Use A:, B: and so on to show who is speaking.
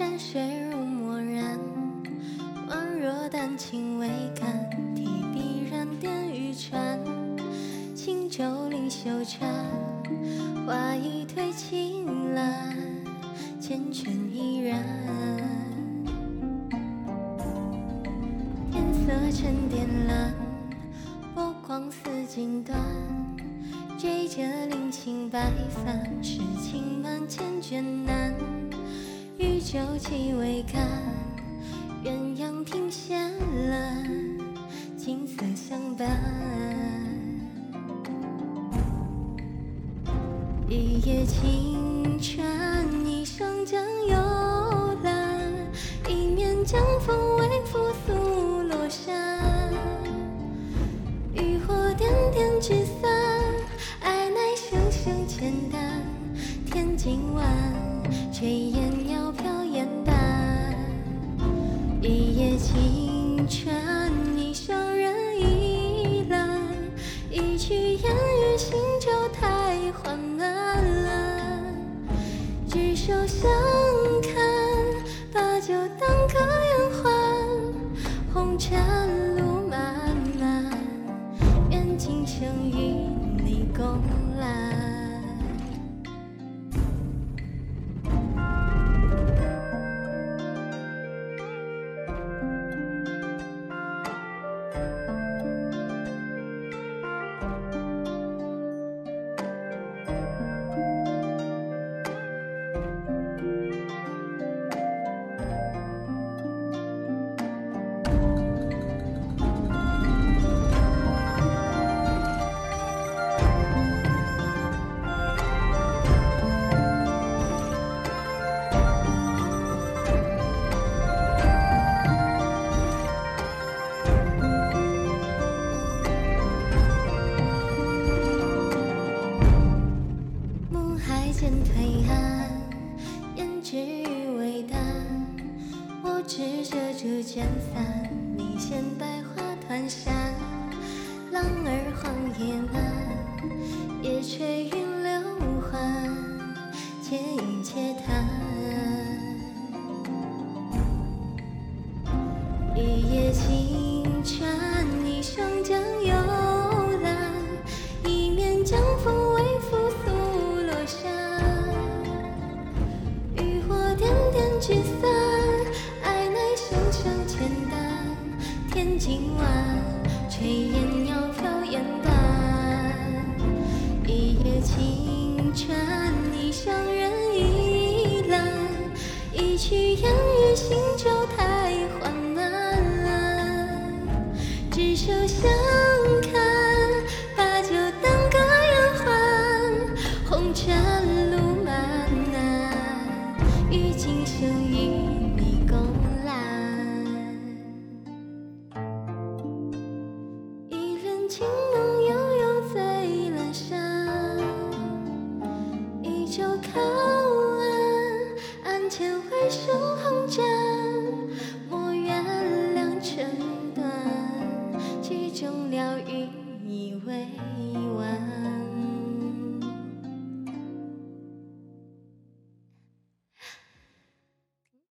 A: 山水如墨染宛若丹青未干提笔然点欲穿轻舟临秀川画推清澜缱绻怡然。天色沉靛蓝波光似锦缎缀着零星白帆诗情满千卷难。渔舟起未干，鸳鸯听闲懒，景色相伴。一叶轻船，一双江幽蓝，一面江风一叶轻船，一双人倚栏。一曲烟雨行舟太缓慢，执手相看，把酒当歌言欢，红尘路漫漫，愿今生与你共揽。暮海渐推岸，胭脂欲微淡。我执着这卷伞，你衔百花团扇。浪儿晃叶漫，夜吹云流缓，且饮且谈。一夜轻一曲